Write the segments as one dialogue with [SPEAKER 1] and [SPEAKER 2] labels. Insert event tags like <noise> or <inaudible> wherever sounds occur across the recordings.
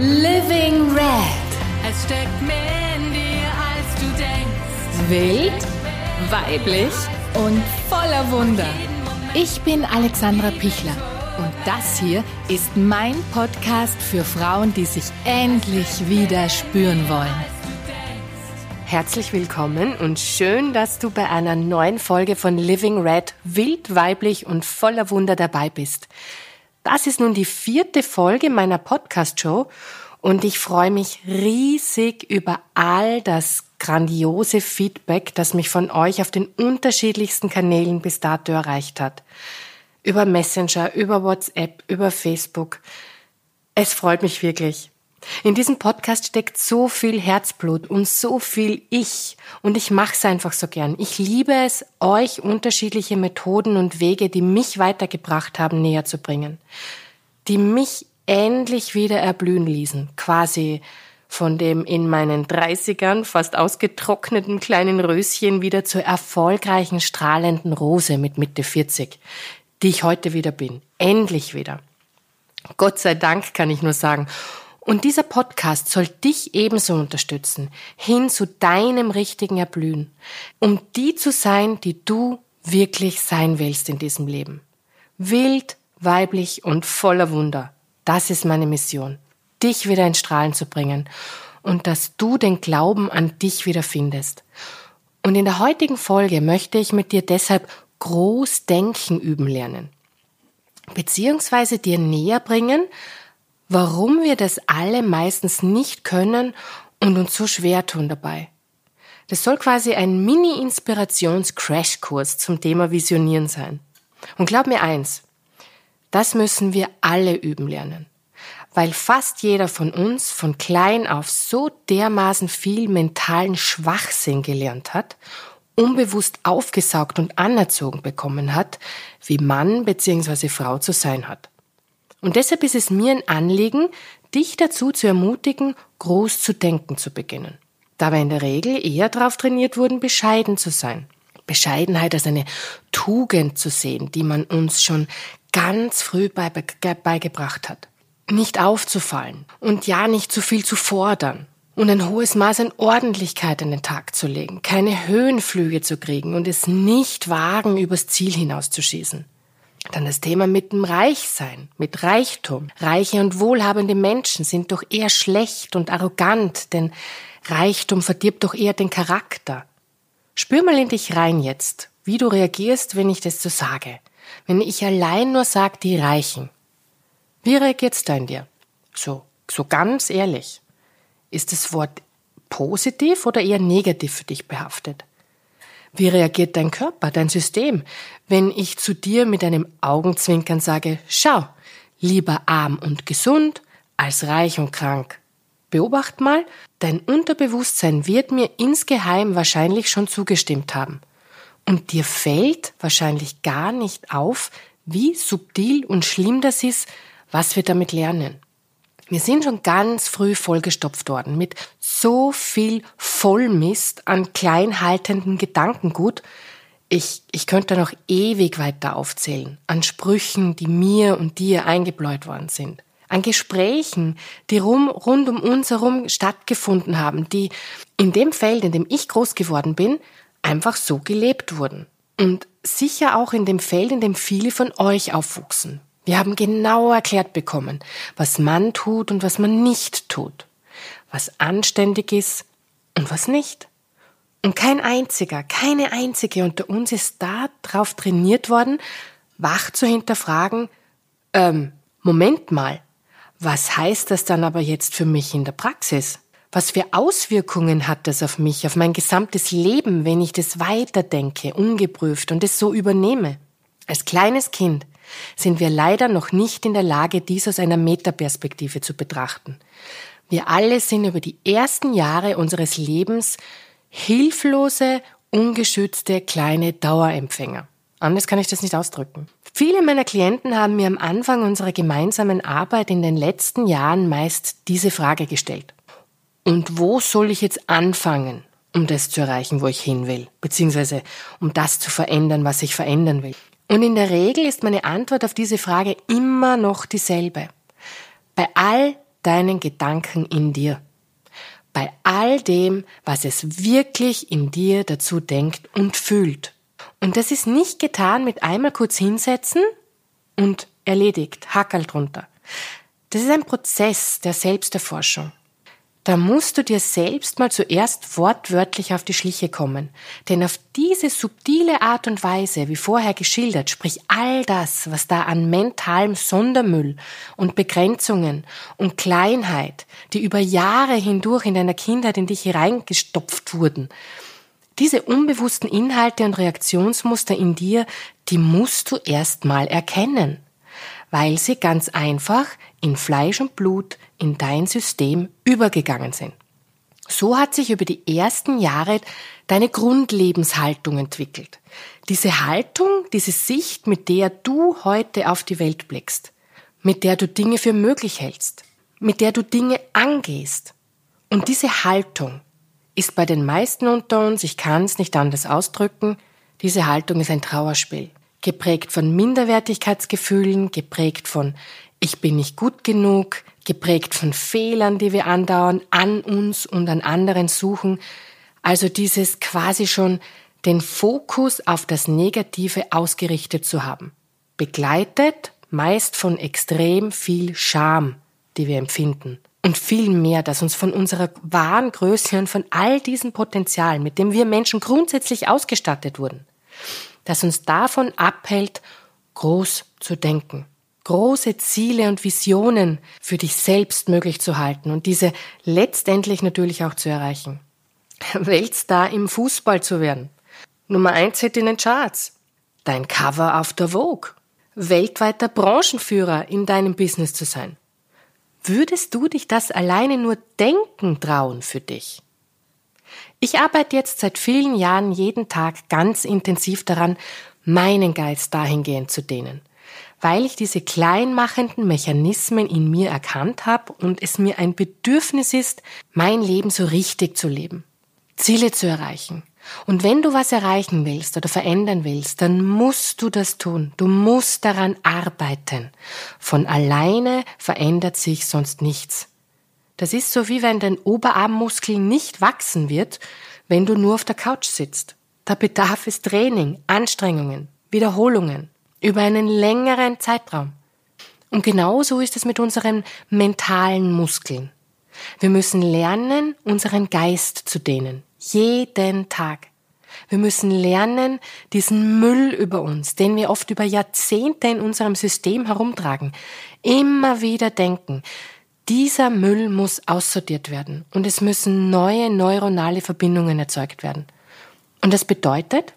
[SPEAKER 1] Living Red.
[SPEAKER 2] Es steckt mehr in dir, als du denkst.
[SPEAKER 1] Wild, weiblich und voller Wunder. Ich bin Alexandra Pichler und das hier ist mein Podcast für Frauen, die sich endlich wieder spüren wollen.
[SPEAKER 3] Herzlich willkommen und schön, dass du bei einer neuen Folge von Living Red wild, weiblich und voller Wunder dabei bist. Das ist nun die vierte Folge meiner Podcast-Show und ich freue mich riesig über all das grandiose Feedback, das mich von euch auf den unterschiedlichsten Kanälen bis dato erreicht hat. Über Messenger, über WhatsApp, über Facebook. Es freut mich wirklich. In diesem Podcast steckt so viel Herzblut und so viel Ich und ich mache es einfach so gern. Ich liebe es, euch unterschiedliche Methoden und Wege, die mich weitergebracht haben, näher zu bringen, die mich endlich wieder erblühen ließen, quasi von dem in meinen 30ern fast ausgetrockneten kleinen Röschen wieder zur erfolgreichen strahlenden Rose mit Mitte 40, die ich heute wieder bin. Endlich wieder. Gott sei Dank kann ich nur sagen. Und dieser Podcast soll dich ebenso unterstützen, hin zu deinem richtigen Erblühen, um die zu sein, die du wirklich sein willst in diesem Leben. Wild, weiblich und voller Wunder. Das ist meine Mission, dich wieder in Strahlen zu bringen und dass du den Glauben an dich wieder findest. Und in der heutigen Folge möchte ich mit dir deshalb groß denken üben lernen. Beziehungsweise dir näher bringen, warum wir das alle meistens nicht können und uns so schwer tun dabei. Das soll quasi ein Mini-Inspirations-Crashkurs zum Thema Visionieren sein. Und glaub mir eins, das müssen wir alle üben lernen. Weil fast jeder von uns von klein auf so dermaßen viel mentalen Schwachsinn gelernt hat, unbewusst aufgesaugt und anerzogen bekommen hat, wie Mann bzw. Frau zu sein hat. Und deshalb ist es mir ein Anliegen, dich dazu zu ermutigen, groß zu denken zu beginnen. Da wir in der Regel eher darauf trainiert wurden, bescheiden zu sein. Bescheidenheit als eine Tugend zu sehen, die man uns schon ganz früh beigebracht hat. Nicht aufzufallen und ja nicht zu viel zu fordern und ein hohes Maß an Ordentlichkeit an den Tag zu legen, keine Höhenflüge zu kriegen und es nicht wagen, übers Ziel hinauszuschießen. Dann das Thema mit dem Reichsein, mit Reichtum. Reiche und wohlhabende Menschen sind doch eher schlecht und arrogant, denn Reichtum verdirbt doch eher den Charakter. Spür mal in dich rein jetzt, wie du reagierst, wenn ich das so sage. Wenn ich allein nur sage, die Reichen. Wie reagiert's da in dir? So, so ganz ehrlich. Ist das Wort positiv oder eher negativ für dich behaftet? Wie reagiert dein Körper, dein System, wenn ich zu dir mit einem Augenzwinkern sage, schau, lieber arm und gesund als reich und krank? Beobacht mal, dein Unterbewusstsein wird mir insgeheim wahrscheinlich schon zugestimmt haben. Und dir fällt wahrscheinlich gar nicht auf, wie subtil und schlimm das ist, was wir damit lernen. Wir sind schon ganz früh vollgestopft worden mit so viel Vollmist an kleinhaltenden Gedankengut. Ich, ich könnte noch ewig weiter aufzählen an Sprüchen, die mir und dir eingebläut worden sind. An Gesprächen, die rum, rund um uns herum stattgefunden haben, die in dem Feld, in dem ich groß geworden bin, einfach so gelebt wurden. Und sicher auch in dem Feld, in dem viele von euch aufwuchsen. Wir haben genau erklärt bekommen, was man tut und was man nicht tut, was anständig ist und was nicht. Und kein einziger, keine einzige unter uns ist da drauf trainiert worden, wach zu hinterfragen, ähm, Moment mal, was heißt das dann aber jetzt für mich in der Praxis? Was für Auswirkungen hat das auf mich, auf mein gesamtes Leben, wenn ich das weiterdenke, ungeprüft und es so übernehme? Als kleines Kind sind wir leider noch nicht in der Lage, dies aus einer Metaperspektive zu betrachten. Wir alle sind über die ersten Jahre unseres Lebens hilflose, ungeschützte kleine Dauerempfänger. Anders kann ich das nicht ausdrücken. Viele meiner Klienten haben mir am Anfang unserer gemeinsamen Arbeit in den letzten Jahren meist diese Frage gestellt. Und wo soll ich jetzt anfangen, um das zu erreichen, wo ich hin will, beziehungsweise um das zu verändern, was ich verändern will? Und in der Regel ist meine Antwort auf diese Frage immer noch dieselbe. Bei all deinen Gedanken in dir. Bei all dem, was es wirklich in dir dazu denkt und fühlt. Und das ist nicht getan mit einmal kurz hinsetzen und erledigt, Hackerl drunter. Das ist ein Prozess der Selbsterforschung. Da musst du dir selbst mal zuerst wortwörtlich auf die Schliche kommen. Denn auf diese subtile Art und Weise, wie vorher geschildert, sprich all das, was da an mentalem Sondermüll und Begrenzungen und Kleinheit, die über Jahre hindurch in deiner Kindheit in dich hereingestopft wurden, diese unbewussten Inhalte und Reaktionsmuster in dir, die musst du erst mal erkennen weil sie ganz einfach in Fleisch und Blut in dein System übergegangen sind. So hat sich über die ersten Jahre deine Grundlebenshaltung entwickelt. Diese Haltung, diese Sicht, mit der du heute auf die Welt blickst, mit der du Dinge für möglich hältst, mit der du Dinge angehst. Und diese Haltung ist bei den meisten unter uns, ich kann es nicht anders ausdrücken, diese Haltung ist ein Trauerspiel geprägt von Minderwertigkeitsgefühlen, geprägt von ich bin nicht gut genug, geprägt von Fehlern, die wir andauern, an uns und an anderen suchen. Also dieses quasi schon den Fokus auf das Negative ausgerichtet zu haben. Begleitet meist von extrem viel Scham, die wir empfinden. Und viel mehr, das uns von unserer wahren Größe und von all diesem Potenzial, mit dem wir Menschen grundsätzlich ausgestattet wurden, das uns davon abhält, groß zu denken, große Ziele und Visionen für dich selbst möglich zu halten und diese letztendlich natürlich auch zu erreichen. <laughs> Weltstar im Fußball zu werden, Nummer eins Hit in den Charts, dein Cover auf der Vogue, weltweiter Branchenführer in deinem Business zu sein. Würdest du dich das alleine nur denken trauen für dich? Ich arbeite jetzt seit vielen Jahren jeden Tag ganz intensiv daran, meinen Geist dahingehend zu dehnen, weil ich diese kleinmachenden Mechanismen in mir erkannt habe und es mir ein Bedürfnis ist, mein Leben so richtig zu leben, Ziele zu erreichen. Und wenn du was erreichen willst oder verändern willst, dann musst du das tun. Du musst daran arbeiten. Von alleine verändert sich sonst nichts. Das ist so wie wenn dein Oberarmmuskel nicht wachsen wird, wenn du nur auf der Couch sitzt. Da bedarf es Training, Anstrengungen, Wiederholungen über einen längeren Zeitraum. Und genauso ist es mit unseren mentalen Muskeln. Wir müssen lernen, unseren Geist zu dehnen. Jeden Tag. Wir müssen lernen, diesen Müll über uns, den wir oft über Jahrzehnte in unserem System herumtragen, immer wieder denken. Dieser Müll muss aussortiert werden und es müssen neue neuronale Verbindungen erzeugt werden. Und das bedeutet,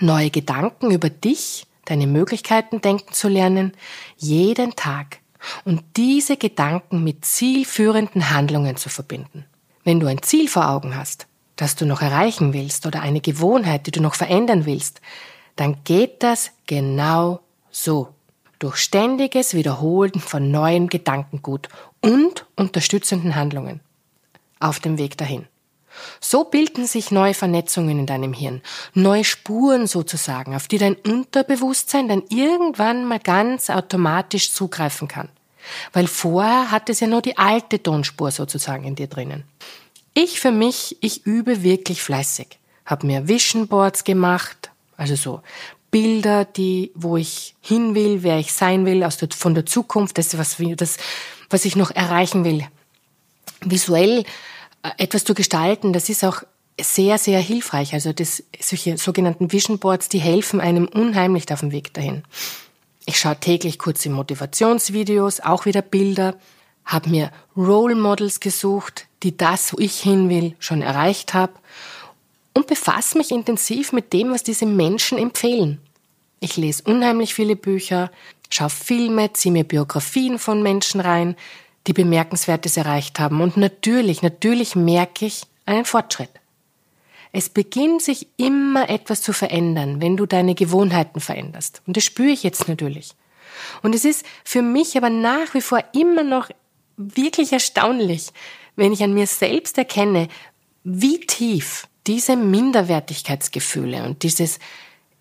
[SPEAKER 3] neue Gedanken über dich, deine Möglichkeiten denken zu lernen, jeden Tag und diese Gedanken mit zielführenden Handlungen zu verbinden. Wenn du ein Ziel vor Augen hast, das du noch erreichen willst oder eine Gewohnheit, die du noch verändern willst, dann geht das genau so durch ständiges Wiederholen von neuem Gedankengut und unterstützenden Handlungen auf dem Weg dahin. So bilden sich neue Vernetzungen in deinem Hirn, neue Spuren sozusagen, auf die dein Unterbewusstsein dann irgendwann mal ganz automatisch zugreifen kann. Weil vorher hat es ja nur die alte Tonspur sozusagen in dir drinnen. Ich für mich, ich übe wirklich fleißig. Hab mir Vision Boards gemacht, also so Bilder, die, wo ich hin will, wer ich sein will, aus der, von der Zukunft, das, was, das, was ich noch erreichen will. Visuell etwas zu gestalten, das ist auch sehr, sehr hilfreich. Also das, solche sogenannten Vision Boards, die helfen einem unheimlich auf dem Weg dahin. Ich schaue täglich kurze Motivationsvideos, auch wieder Bilder, habe mir Role Models gesucht, die das, wo ich hin will, schon erreicht habe und befasse mich intensiv mit dem, was diese Menschen empfehlen. Ich lese unheimlich viele Bücher, schaue Filme, ziehe mir Biografien von Menschen rein, die Bemerkenswertes erreicht haben. Und natürlich, natürlich merke ich einen Fortschritt. Es beginnt sich immer etwas zu verändern, wenn du deine Gewohnheiten veränderst. Und das spüre ich jetzt natürlich. Und es ist für mich aber nach wie vor immer noch wirklich erstaunlich, wenn ich an mir selbst erkenne, wie tief diese Minderwertigkeitsgefühle und dieses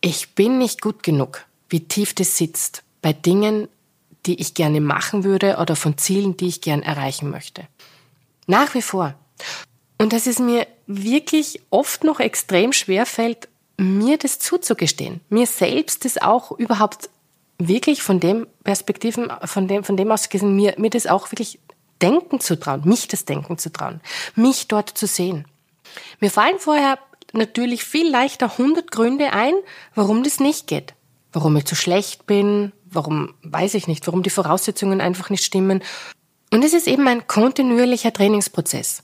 [SPEAKER 3] Ich bin nicht gut genug, wie tief das sitzt bei Dingen, die ich gerne machen würde oder von Zielen, die ich gern erreichen möchte. Nach wie vor. Und dass es mir wirklich oft noch extrem schwer fällt, mir das zuzugestehen, mir selbst das auch überhaupt wirklich von dem Perspektiven, von dem, von dem aus gesehen, mir, mir das auch wirklich denken zu trauen, mich das Denken zu trauen, mich dort zu sehen. Mir fallen vorher natürlich viel leichter 100 Gründe ein, warum das nicht geht. Warum ich zu schlecht bin, warum weiß ich nicht, warum die Voraussetzungen einfach nicht stimmen. Und es ist eben ein kontinuierlicher Trainingsprozess.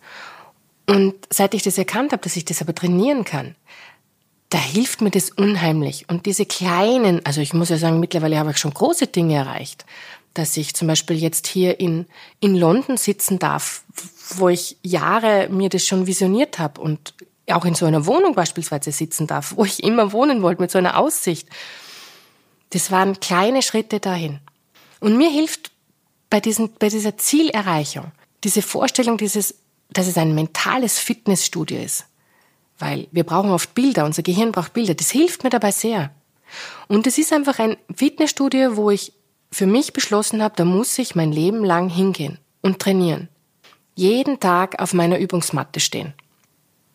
[SPEAKER 3] Und seit ich das erkannt habe, dass ich das aber trainieren kann, da hilft mir das unheimlich. Und diese kleinen, also ich muss ja sagen, mittlerweile habe ich schon große Dinge erreicht, dass ich zum Beispiel jetzt hier in, in London sitzen darf, wo ich Jahre mir das schon visioniert habe und auch in so einer Wohnung beispielsweise sitzen darf, wo ich immer wohnen wollte, mit so einer Aussicht. Das waren kleine Schritte dahin. Und mir hilft bei, diesen, bei dieser Zielerreichung diese Vorstellung, dieses, dass es ein mentales Fitnessstudio ist weil wir brauchen oft Bilder, unser Gehirn braucht Bilder. Das hilft mir dabei sehr. Und es ist einfach ein Fitnessstudio, wo ich für mich beschlossen habe, da muss ich mein Leben lang hingehen und trainieren. Jeden Tag auf meiner Übungsmatte stehen.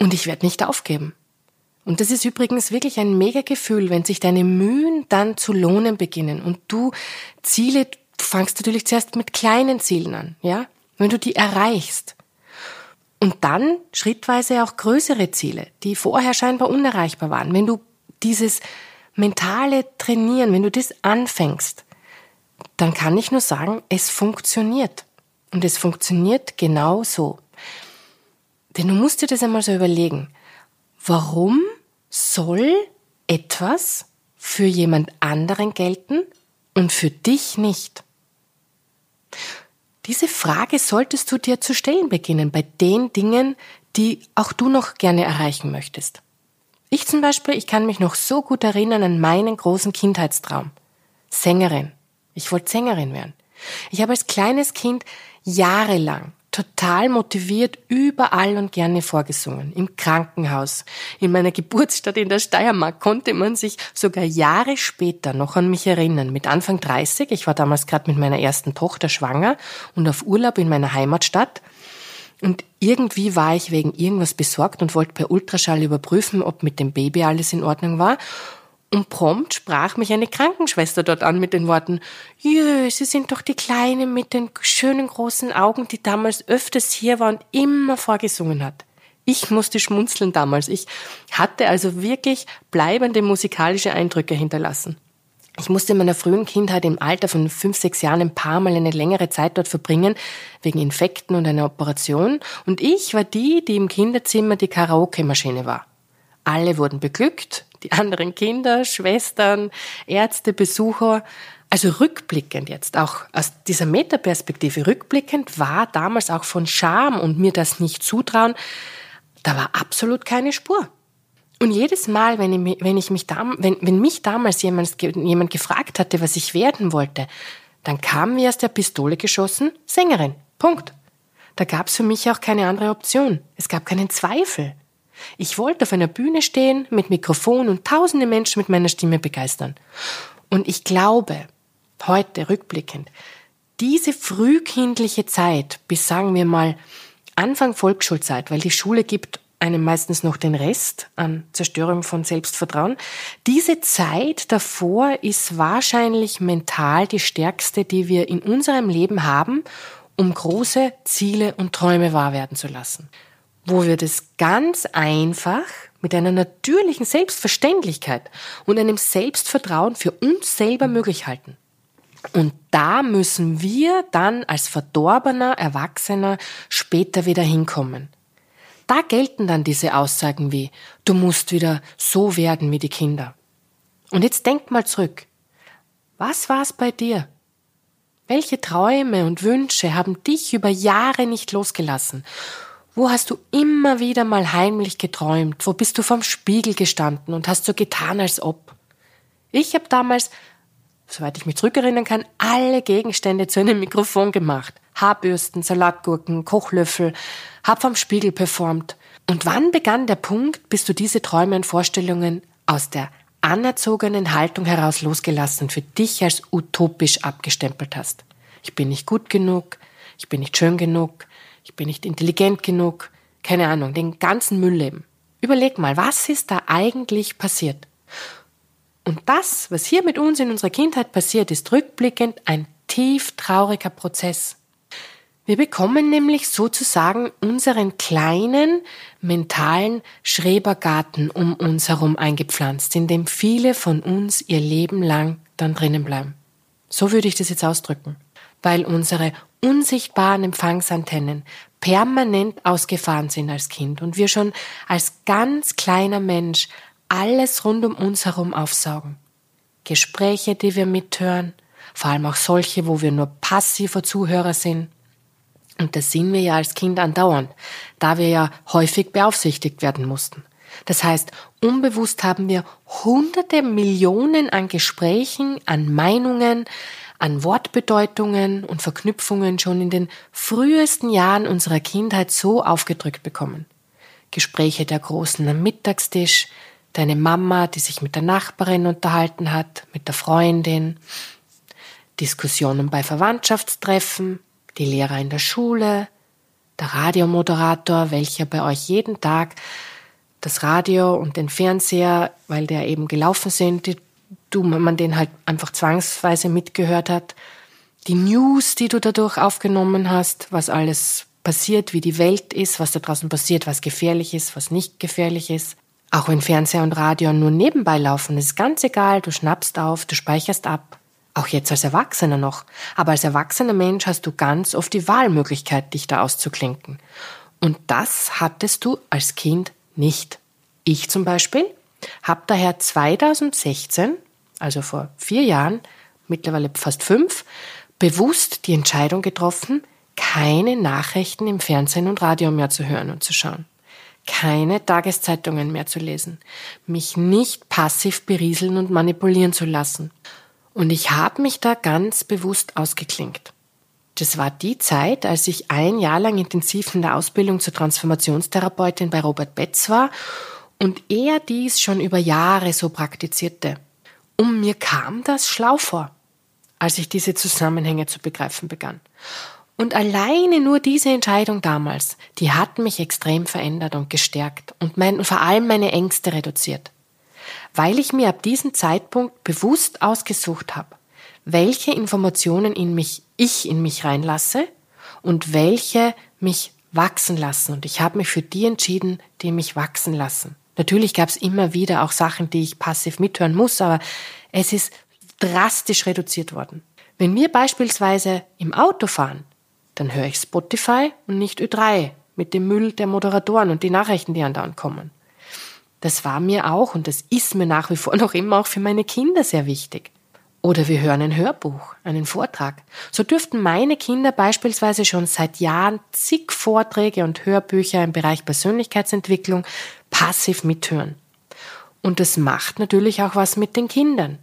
[SPEAKER 3] Und ich werde nicht aufgeben. Und das ist übrigens wirklich ein mega Gefühl, wenn sich deine Mühen dann zu lohnen beginnen und du Ziele, du fangst natürlich zuerst mit kleinen Zielen an, ja? Wenn du die erreichst, und dann schrittweise auch größere Ziele, die vorher scheinbar unerreichbar waren. Wenn du dieses mentale Trainieren, wenn du das anfängst, dann kann ich nur sagen, es funktioniert. Und es funktioniert genau so. Denn du musst dir das einmal so überlegen. Warum soll etwas für jemand anderen gelten und für dich nicht? Diese Frage solltest du dir zu stellen beginnen bei den Dingen, die auch du noch gerne erreichen möchtest. Ich zum Beispiel, ich kann mich noch so gut erinnern an meinen großen Kindheitstraum. Sängerin. Ich wollte Sängerin werden. Ich habe als kleines Kind jahrelang total motiviert überall und gerne vorgesungen. Im Krankenhaus, in meiner Geburtsstadt in der Steiermark konnte man sich sogar Jahre später noch an mich erinnern. Mit Anfang 30, ich war damals gerade mit meiner ersten Tochter schwanger und auf Urlaub in meiner Heimatstadt. Und irgendwie war ich wegen irgendwas besorgt und wollte per Ultraschall überprüfen, ob mit dem Baby alles in Ordnung war. Und prompt sprach mich eine Krankenschwester dort an mit den Worten, Jö, Sie sind doch die Kleine mit den schönen großen Augen, die damals öfters hier war und immer vorgesungen hat. Ich musste schmunzeln damals. Ich hatte also wirklich bleibende musikalische Eindrücke hinterlassen. Ich musste in meiner frühen Kindheit im Alter von fünf, sechs Jahren ein paar Mal eine längere Zeit dort verbringen, wegen Infekten und einer Operation. Und ich war die, die im Kinderzimmer die Karaoke-Maschine war. Alle wurden beglückt, die anderen Kinder, Schwestern, Ärzte, Besucher. Also rückblickend jetzt, auch aus dieser Metaperspektive rückblickend, war damals auch von Scham und mir das nicht zutrauen, da war absolut keine Spur. Und jedes Mal, wenn ich, wenn ich mich, wenn, wenn mich damals jemand, jemand gefragt hatte, was ich werden wollte, dann kam wie aus der Pistole geschossen, Sängerin. Punkt. Da gab es für mich auch keine andere Option. Es gab keinen Zweifel. Ich wollte auf einer Bühne stehen, mit Mikrofon und tausende Menschen mit meiner Stimme begeistern. Und ich glaube, heute rückblickend, diese frühkindliche Zeit, bis sagen wir mal Anfang Volksschulzeit, weil die Schule gibt einem meistens noch den Rest an Zerstörung von Selbstvertrauen. Diese Zeit davor ist wahrscheinlich mental die stärkste, die wir in unserem Leben haben, um große Ziele und Träume wahr werden zu lassen wo wir das ganz einfach mit einer natürlichen Selbstverständlichkeit und einem Selbstvertrauen für uns selber möglich halten. Und da müssen wir dann als verdorbener Erwachsener später wieder hinkommen. Da gelten dann diese Aussagen wie, du musst wieder so werden wie die Kinder. Und jetzt denk mal zurück. Was war's bei dir? Welche Träume und Wünsche haben dich über Jahre nicht losgelassen? Wo hast du immer wieder mal heimlich geträumt? Wo bist du vorm Spiegel gestanden und hast so getan, als ob? Ich habe damals, soweit ich mich zurückerinnern kann, alle Gegenstände zu einem <laughs> Mikrofon gemacht. Haarbürsten, Salatgurken, Kochlöffel, hab vorm Spiegel performt. Und wann begann der Punkt, bis du diese Träume und Vorstellungen aus der anerzogenen Haltung heraus losgelassen für dich als utopisch abgestempelt hast. Ich bin nicht gut genug, ich bin nicht schön genug, ich bin nicht intelligent genug, keine Ahnung, den ganzen Müll leben. Überleg mal, was ist da eigentlich passiert? Und das, was hier mit uns in unserer Kindheit passiert, ist rückblickend ein tief trauriger Prozess. Wir bekommen nämlich sozusagen unseren kleinen mentalen Schrebergarten um uns herum eingepflanzt, in dem viele von uns ihr Leben lang dann drinnen bleiben. So würde ich das jetzt ausdrücken. Weil unsere unsichtbaren Empfangsantennen permanent ausgefahren sind als Kind und wir schon als ganz kleiner Mensch alles rund um uns herum aufsaugen. Gespräche, die wir mithören, vor allem auch solche, wo wir nur passiver Zuhörer sind, und das sind wir ja als Kind andauernd, da wir ja häufig beaufsichtigt werden mussten. Das heißt, unbewusst haben wir hunderte Millionen an Gesprächen, an Meinungen, an Wortbedeutungen und Verknüpfungen schon in den frühesten Jahren unserer Kindheit so aufgedrückt bekommen. Gespräche der Großen am Mittagstisch, deine Mama, die sich mit der Nachbarin unterhalten hat, mit der Freundin, Diskussionen bei Verwandtschaftstreffen, die Lehrer in der Schule, der Radiomoderator, welcher bei euch jeden Tag das Radio und den Fernseher, weil der eben gelaufen sind, die, du, man den halt einfach zwangsweise mitgehört hat, die News, die du dadurch aufgenommen hast, was alles passiert, wie die Welt ist, was da draußen passiert, was gefährlich ist, was nicht gefährlich ist. Auch wenn Fernseher und Radio nur nebenbei laufen, ist ganz egal, du schnappst auf, du speicherst ab. Auch jetzt als Erwachsener noch. Aber als erwachsener Mensch hast du ganz oft die Wahlmöglichkeit, dich da auszuklinken. Und das hattest du als Kind nicht. Ich zum Beispiel habe daher 2016, also vor vier Jahren, mittlerweile fast fünf, bewusst die Entscheidung getroffen, keine Nachrichten im Fernsehen und Radio mehr zu hören und zu schauen. Keine Tageszeitungen mehr zu lesen. Mich nicht passiv berieseln und manipulieren zu lassen. Und ich habe mich da ganz bewusst ausgeklinkt. Das war die Zeit, als ich ein Jahr lang intensiv in der Ausbildung zur Transformationstherapeutin bei Robert Betz war und er dies schon über Jahre so praktizierte. Und mir kam das schlau vor, als ich diese Zusammenhänge zu begreifen begann. Und alleine nur diese Entscheidung damals, die hat mich extrem verändert und gestärkt und mein, vor allem meine Ängste reduziert weil ich mir ab diesem Zeitpunkt bewusst ausgesucht habe, welche Informationen in mich, ich in mich reinlasse und welche mich wachsen lassen. Und ich habe mich für die entschieden, die mich wachsen lassen. Natürlich gab es immer wieder auch Sachen, die ich passiv mithören muss, aber es ist drastisch reduziert worden. Wenn wir beispielsweise im Auto fahren, dann höre ich Spotify und nicht Ö3 mit dem Müll der Moderatoren und die Nachrichten, die andauernd kommen. Das war mir auch und das ist mir nach wie vor <laughs> noch immer auch für meine Kinder sehr wichtig. Oder wir hören ein Hörbuch, einen Vortrag. So dürften meine Kinder beispielsweise schon seit Jahren zig Vorträge und Hörbücher im Bereich Persönlichkeitsentwicklung passiv mithören. Und das macht natürlich auch was mit den Kindern.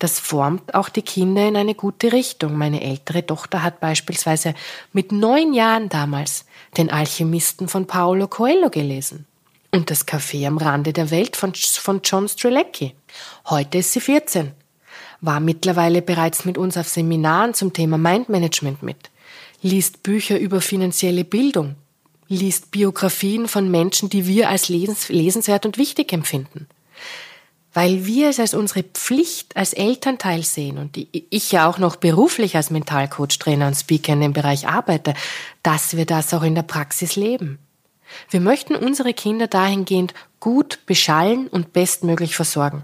[SPEAKER 3] Das formt auch die Kinder in eine gute Richtung. Meine ältere Tochter hat beispielsweise mit neun Jahren damals den Alchemisten von Paolo Coelho gelesen und das Café am Rande der Welt von, John Strelecki. Heute ist sie 14, war mittlerweile bereits mit uns auf Seminaren zum Thema Mindmanagement mit, liest Bücher über finanzielle Bildung, liest Biografien von Menschen, die wir als lesens lesenswert und wichtig empfinden. Weil wir es als unsere Pflicht als Elternteil sehen und ich ja auch noch beruflich als Mentalcoach, Trainer und Speaker in dem Bereich arbeite, dass wir das auch in der Praxis leben. Wir möchten unsere Kinder dahingehend gut beschallen und bestmöglich versorgen.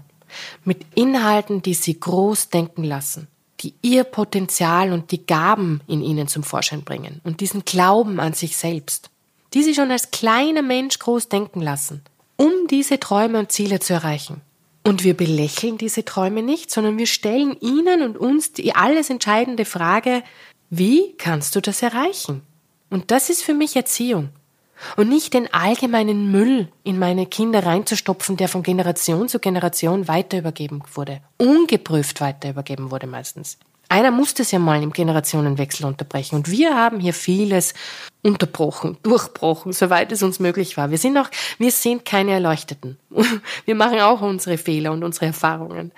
[SPEAKER 3] Mit Inhalten, die sie groß denken lassen, die ihr Potenzial und die Gaben in ihnen zum Vorschein bringen und diesen Glauben an sich selbst, die sie schon als kleiner Mensch groß denken lassen, um diese Träume und Ziele zu erreichen. Und wir belächeln diese Träume nicht, sondern wir stellen ihnen und uns die alles entscheidende Frage, wie kannst du das erreichen? Und das ist für mich Erziehung. Und nicht den allgemeinen Müll in meine Kinder reinzustopfen, der von Generation zu Generation weiter übergeben wurde. Ungeprüft weiter übergeben wurde meistens. Einer musste es ja mal im Generationenwechsel unterbrechen. Und wir haben hier vieles unterbrochen, durchbrochen, soweit es uns möglich war. Wir sind auch, wir sind keine Erleuchteten. <laughs> Wir machen auch unsere Fehler und unsere Erfahrungen.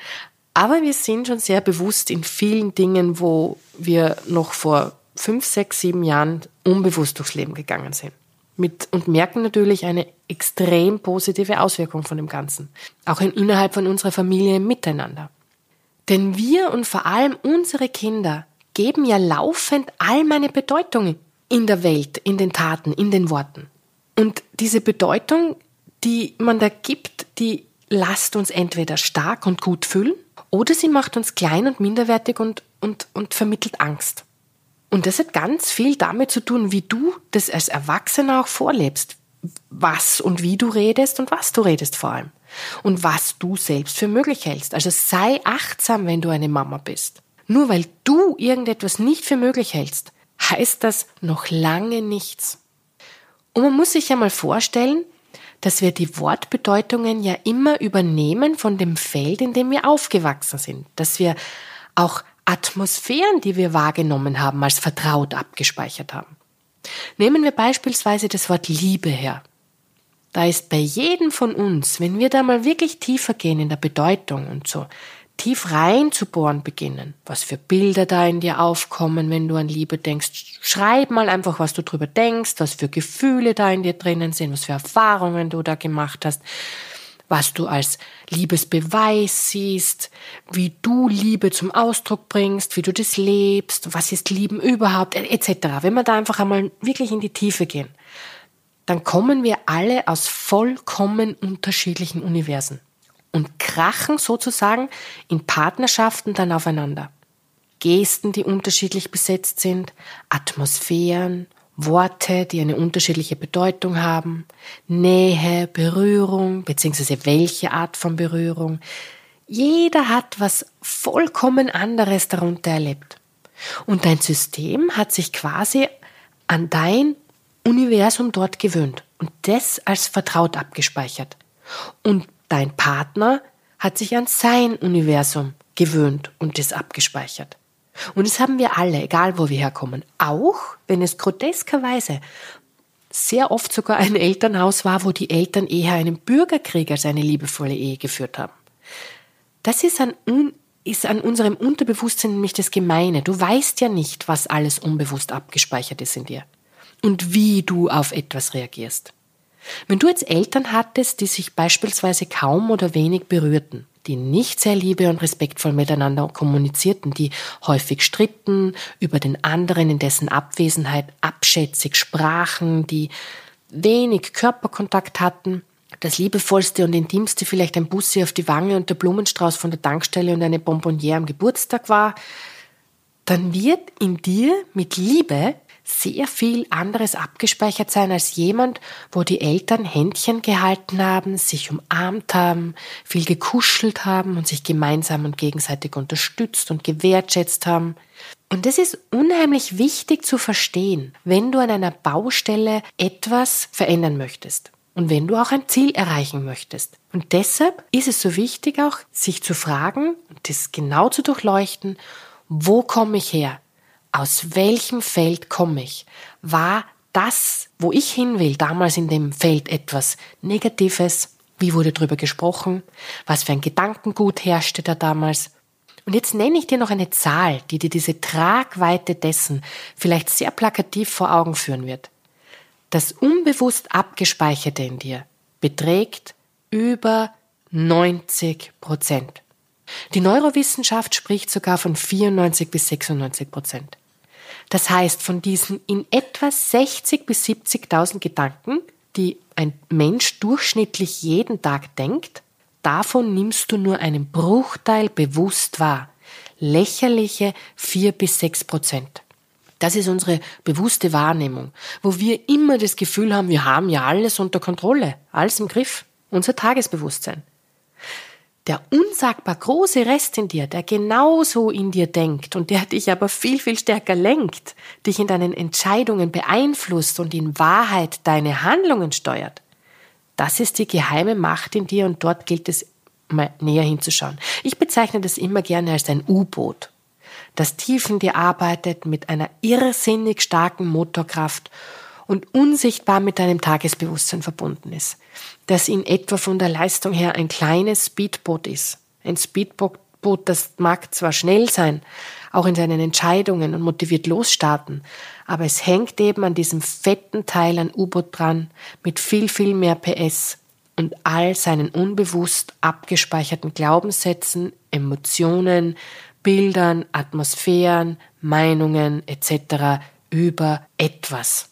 [SPEAKER 3] Aber wir sind schon sehr bewusst in vielen Dingen, wo wir noch vor fünf, sechs, sieben Jahren unbewusst durchs Leben gegangen sind. Mit, und merken natürlich eine extrem positive Auswirkung von dem Ganzen. Auch in, innerhalb von unserer Familie miteinander. Denn wir und vor allem unsere Kinder geben ja laufend all meine Bedeutungen in der Welt, in den Taten, in den Worten. Und diese Bedeutung, die man da gibt, die lasst uns entweder stark und gut fühlen oder sie macht uns klein und minderwertig und, und, und vermittelt Angst. Und das hat ganz viel damit zu tun, wie du das als Erwachsener auch vorlebst. Was und wie du redest und was du redest vor allem. Und was du selbst für möglich hältst. Also sei achtsam, wenn du eine Mama bist. Nur weil du irgendetwas nicht für möglich hältst, heißt das noch lange nichts. Und man muss sich ja mal vorstellen, dass wir die Wortbedeutungen ja immer übernehmen von dem Feld, in dem wir aufgewachsen sind, dass wir auch Atmosphären, die wir wahrgenommen haben, als vertraut abgespeichert haben. Nehmen wir beispielsweise das Wort Liebe her. Da ist bei jedem von uns, wenn wir da mal wirklich tiefer gehen in der Bedeutung und so tief rein zu bohren beginnen, was für Bilder da in dir aufkommen, wenn du an Liebe denkst. Schreib mal einfach, was du drüber denkst, was für Gefühle da in dir drinnen sind, was für Erfahrungen du da gemacht hast, was du als Liebesbeweis siehst, wie du Liebe zum Ausdruck bringst, wie du das lebst, was ist Lieben überhaupt, etc. Wenn wir da einfach einmal wirklich in die Tiefe gehen, dann kommen wir alle aus vollkommen unterschiedlichen Universen und krachen sozusagen in Partnerschaften dann aufeinander. Gesten, die unterschiedlich besetzt sind, Atmosphären, Worte, die eine unterschiedliche Bedeutung haben, Nähe, Berührung, beziehungsweise welche Art von Berührung. Jeder hat was vollkommen anderes darunter erlebt. Und dein System hat sich quasi an dein Universum dort gewöhnt und das als vertraut abgespeichert. Und Dein Partner hat sich an sein Universum gewöhnt und es abgespeichert. Und das haben wir alle, egal wo wir herkommen. Auch wenn es groteskerweise sehr oft sogar ein Elternhaus war, wo die Eltern eher einen Bürgerkrieg als eine liebevolle Ehe geführt haben. Das ist an, ist an unserem Unterbewusstsein nämlich das Gemeine. Du weißt ja nicht, was alles unbewusst abgespeichert ist in dir und wie du auf etwas reagierst. Wenn du jetzt Eltern hattest, die sich beispielsweise kaum oder wenig berührten, die nicht sehr liebe und respektvoll miteinander kommunizierten, die häufig stritten, über den anderen in dessen Abwesenheit abschätzig sprachen, die wenig Körperkontakt hatten, das liebevollste und intimste vielleicht ein Bussi auf die Wange und der Blumenstrauß von der Tankstelle und eine Bonbonniere am Geburtstag war, dann wird in dir mit Liebe sehr viel anderes abgespeichert sein als jemand, wo die Eltern Händchen gehalten haben, sich umarmt haben, viel gekuschelt haben und sich gemeinsam und gegenseitig unterstützt und gewertschätzt haben. Und das ist unheimlich wichtig zu verstehen, wenn du an einer Baustelle etwas verändern möchtest und wenn du auch ein Ziel erreichen möchtest. Und deshalb ist es so wichtig auch, sich zu fragen und das genau zu durchleuchten, wo komme ich her? Aus welchem Feld komme ich? War das, wo ich hin will, damals in dem Feld etwas Negatives? Wie wurde darüber gesprochen? Was für ein Gedankengut herrschte da damals? Und jetzt nenne ich dir noch eine Zahl, die dir diese Tragweite dessen vielleicht sehr plakativ vor Augen führen wird. Das unbewusst abgespeicherte in dir beträgt über 90 Prozent. Die Neurowissenschaft spricht sogar von 94 bis 96 Prozent. Das heißt, von diesen in etwa 60 bis 70.000 Gedanken, die ein Mensch durchschnittlich jeden Tag denkt, davon nimmst du nur einen Bruchteil bewusst wahr. Lächerliche 4 bis 6 Prozent. Das ist unsere bewusste Wahrnehmung, wo wir immer das Gefühl haben, wir haben ja alles unter Kontrolle, alles im Griff, unser Tagesbewusstsein der unsagbar große Rest in dir, der genauso in dir denkt und der dich aber viel, viel stärker lenkt, dich in deinen Entscheidungen beeinflusst und in Wahrheit deine Handlungen steuert, das ist die geheime Macht in dir und dort gilt es mal näher hinzuschauen. Ich bezeichne das immer gerne als ein U-Boot, das tief in dir arbeitet mit einer irrsinnig starken Motorkraft und unsichtbar mit deinem Tagesbewusstsein verbunden ist, das in etwa von der Leistung her ein kleines Speedboot ist. Ein Speedboot, das mag zwar schnell sein, auch in seinen Entscheidungen und motiviert losstarten, aber es hängt eben an diesem fetten Teil an U-Boot dran mit viel, viel mehr PS und all seinen unbewusst abgespeicherten Glaubenssätzen, Emotionen, Bildern, Atmosphären, Meinungen etc. über etwas.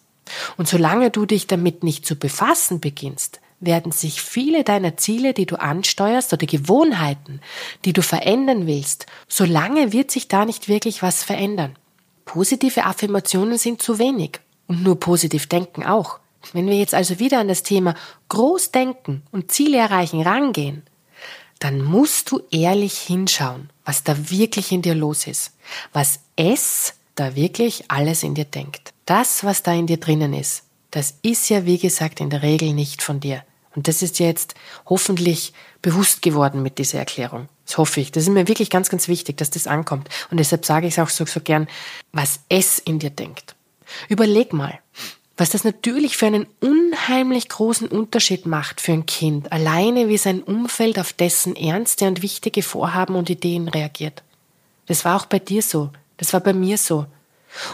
[SPEAKER 3] Und solange du dich damit nicht zu befassen beginnst, werden sich viele deiner Ziele, die du ansteuerst oder Gewohnheiten, die du verändern willst, solange wird sich da nicht wirklich was verändern. Positive Affirmationen sind zu wenig und nur positiv denken auch. Wenn wir jetzt also wieder an das Thema Großdenken und Ziele erreichen rangehen, dann musst du ehrlich hinschauen, was da wirklich in dir los ist, was es da wirklich alles in dir denkt. Das, was da in dir drinnen ist, das ist ja, wie gesagt, in der Regel nicht von dir. Und das ist jetzt hoffentlich bewusst geworden mit dieser Erklärung. Das hoffe ich. Das ist mir wirklich ganz, ganz wichtig, dass das ankommt. Und deshalb sage ich es auch so, so gern, was es in dir denkt. Überleg mal, was das natürlich für einen unheimlich großen Unterschied macht für ein Kind, alleine wie sein Umfeld auf dessen ernste und wichtige Vorhaben und Ideen reagiert. Das war auch bei dir so. Das war bei mir so.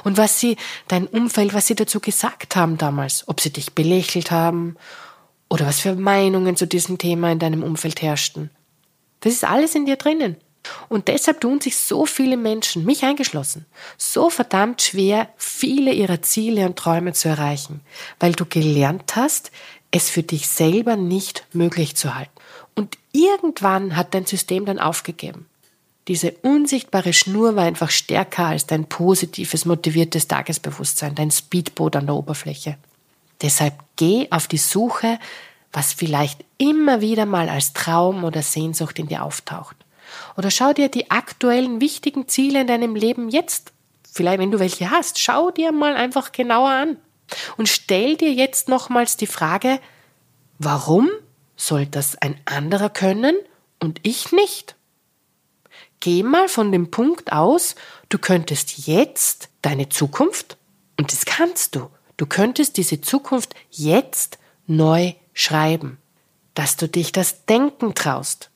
[SPEAKER 3] Und was sie, dein Umfeld, was sie dazu gesagt haben damals, ob sie dich belächelt haben oder was für Meinungen zu diesem Thema in deinem Umfeld herrschten. Das ist alles in dir drinnen. Und deshalb tun sich so viele Menschen, mich eingeschlossen, so verdammt schwer, viele ihrer Ziele und Träume zu erreichen, weil du gelernt hast, es für dich selber nicht möglich zu halten. Und irgendwann hat dein System dann aufgegeben. Diese unsichtbare Schnur war einfach stärker als dein positives, motiviertes Tagesbewusstsein, dein Speedboot an der Oberfläche. Deshalb geh auf die Suche, was vielleicht immer wieder mal als Traum oder Sehnsucht in dir auftaucht. Oder schau dir die aktuellen wichtigen Ziele in deinem Leben jetzt, vielleicht wenn du welche hast, schau dir mal einfach genauer an. Und stell dir jetzt nochmals die Frage, warum soll das ein anderer können und ich nicht? Geh mal von dem Punkt aus, du könntest jetzt deine Zukunft, und das kannst du, du könntest diese Zukunft jetzt neu schreiben, dass du dich das Denken traust.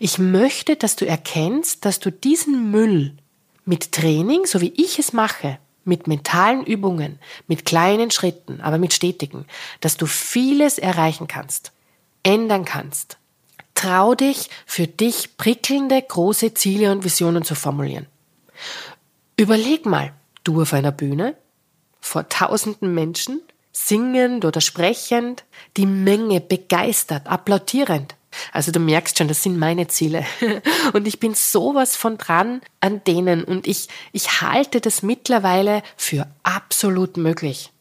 [SPEAKER 3] Ich möchte, dass du erkennst, dass du diesen Müll mit Training, so wie ich es mache, mit mentalen Übungen, mit kleinen Schritten, aber mit stetigen, dass du vieles erreichen kannst, ändern kannst, Trau dich, für dich prickelnde große Ziele und Visionen zu formulieren. Überleg mal, du auf einer Bühne, vor tausenden Menschen, singend oder sprechend, die Menge begeistert, applaudierend. Also du merkst schon, das sind meine Ziele. <laughs> Und ich bin sowas von dran an denen und ich, ich halte das mittlerweile für absolut möglich.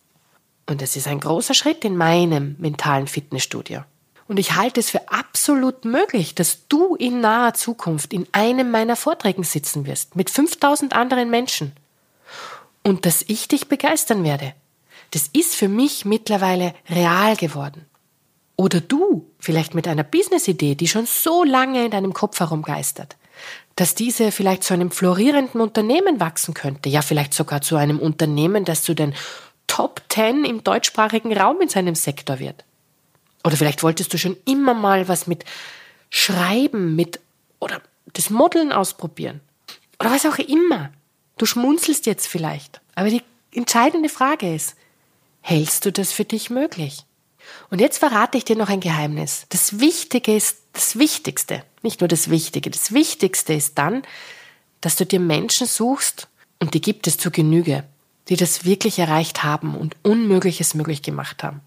[SPEAKER 3] Und es ist ein großer Schritt in meinem mentalen Fitnessstudio. Und ich halte es für absolut möglich, dass du in naher Zukunft in einem meiner Vorträgen sitzen wirst, mit 5000 anderen Menschen. Und dass ich dich begeistern werde. Das ist für mich mittlerweile real geworden. Oder du, vielleicht mit einer Business-Idee, die schon so lange in deinem Kopf herumgeistert, dass diese vielleicht zu einem florierenden Unternehmen wachsen könnte, ja vielleicht sogar zu einem Unternehmen, das zu den Top Ten im deutschsprachigen Raum in seinem Sektor wird. Oder vielleicht wolltest du schon immer mal was mit Schreiben, mit oder das Modeln ausprobieren. Oder was auch immer. Du schmunzelst jetzt vielleicht. Aber die entscheidende Frage ist, hältst du das für dich möglich? Und jetzt verrate ich dir noch ein Geheimnis. Das Wichtige ist das Wichtigste. Nicht nur das Wichtige. Das Wichtigste ist dann, dass du dir Menschen suchst, und die gibt es zu Genüge, die das wirklich erreicht haben und Unmögliches möglich gemacht haben.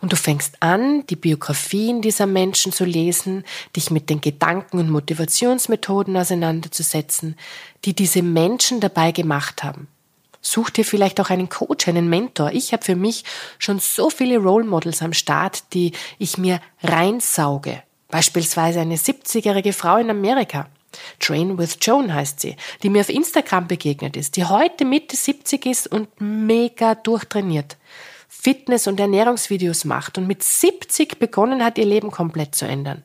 [SPEAKER 3] Und du fängst an, die Biografien dieser Menschen zu lesen, dich mit den Gedanken und Motivationsmethoden auseinanderzusetzen, die diese Menschen dabei gemacht haben. Such dir vielleicht auch einen Coach, einen Mentor. Ich habe für mich schon so viele Role Models am Start, die ich mir reinsauge. Beispielsweise eine 70-jährige Frau in Amerika. Train with Joan heißt sie, die mir auf Instagram begegnet ist, die heute Mitte 70 ist und mega durchtrainiert. Fitness- und Ernährungsvideos macht und mit 70 begonnen hat, ihr Leben komplett zu ändern.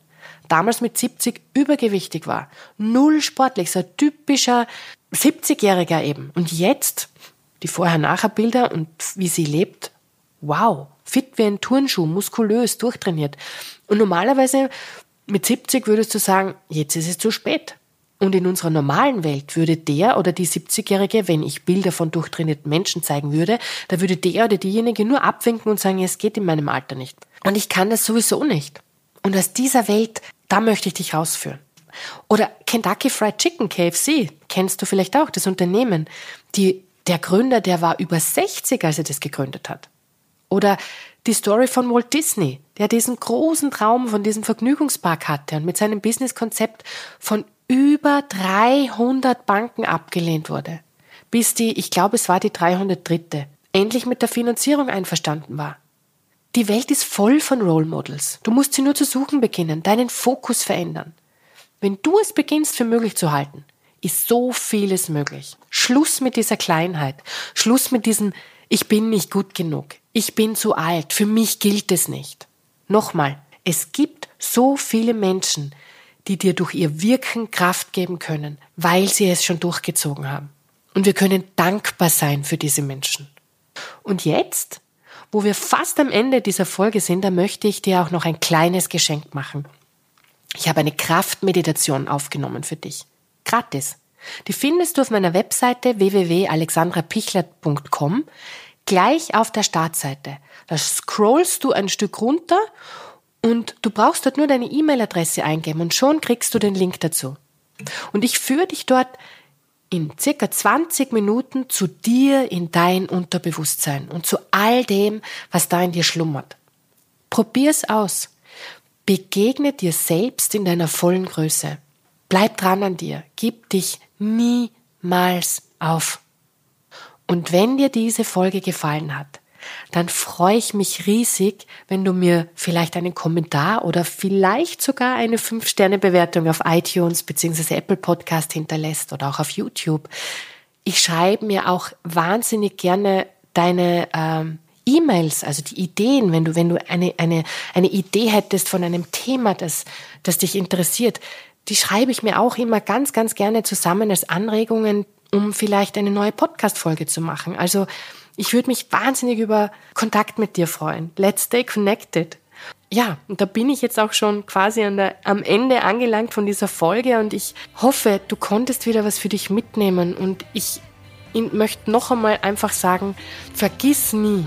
[SPEAKER 3] Damals mit 70 übergewichtig war. Null sportlich, so ein typischer 70-Jähriger eben. Und jetzt die Vorher-Nachher-Bilder und wie sie lebt. wow, fit wie ein Turnschuh, muskulös, durchtrainiert. Und normalerweise mit 70 würdest du sagen, jetzt ist es zu spät. Und in unserer normalen Welt würde der oder die 70-Jährige, wenn ich Bilder von durchtrainierten Menschen zeigen würde, da würde der oder diejenige nur abwinken und sagen, es geht in meinem Alter nicht. Und ich kann das sowieso nicht. Und aus dieser Welt, da möchte ich dich rausführen. Oder Kentucky Fried Chicken, KFC, kennst du vielleicht auch, das Unternehmen. Die, der Gründer, der war über 60, als er das gegründet hat. Oder die Story von Walt Disney, der diesen großen Traum von diesem Vergnügungspark hatte und mit seinem Businesskonzept von über 300 Banken abgelehnt wurde, bis die, ich glaube es war die 303., endlich mit der Finanzierung einverstanden war. Die Welt ist voll von Role Models. Du musst sie nur zu suchen beginnen, deinen Fokus verändern. Wenn du es beginnst für möglich zu halten, ist so vieles möglich. Schluss mit dieser Kleinheit. Schluss mit diesem Ich bin nicht gut genug. Ich bin zu alt. Für mich gilt es nicht. Nochmal, es gibt so viele Menschen, die dir durch ihr Wirken Kraft geben können, weil sie es schon durchgezogen haben. Und wir können dankbar sein für diese Menschen. Und jetzt, wo wir fast am Ende dieser Folge sind, da möchte ich dir auch noch ein kleines Geschenk machen. Ich habe eine Kraftmeditation aufgenommen für dich. Gratis. Die findest du auf meiner Webseite www.alexandrapichler.com gleich auf der Startseite. Da scrollst du ein Stück runter und du brauchst dort nur deine E-Mail-Adresse eingeben und schon kriegst du den Link dazu. Und ich führe dich dort in circa 20 Minuten zu dir in dein Unterbewusstsein und zu all dem, was da in dir schlummert. Probier's aus. Begegne dir selbst in deiner vollen Größe. Bleib dran an dir. Gib dich niemals auf. Und wenn dir diese Folge gefallen hat, dann freue ich mich riesig, wenn du mir vielleicht einen Kommentar oder vielleicht sogar eine 5-Sterne-Bewertung auf iTunes bzw. Apple Podcast hinterlässt oder auch auf YouTube. Ich schreibe mir auch wahnsinnig gerne deine ähm, E-Mails, also die Ideen, wenn du, wenn du eine, eine, eine Idee hättest von einem Thema, das, das dich interessiert, die schreibe ich mir auch immer ganz, ganz gerne zusammen als Anregungen, um vielleicht eine neue Podcast-Folge zu machen. Also, ich würde mich wahnsinnig über Kontakt mit dir freuen. Let's stay connected. Ja, und da bin ich jetzt auch schon quasi der, am Ende angelangt von dieser Folge und ich hoffe, du konntest wieder was für dich mitnehmen und ich möchte noch einmal einfach sagen, vergiss nie,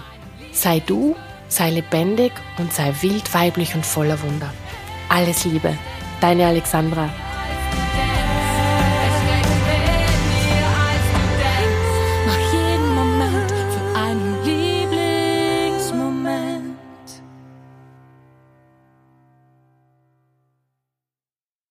[SPEAKER 3] sei du, sei lebendig und sei wild, weiblich und voller Wunder. Alles Liebe, deine Alexandra.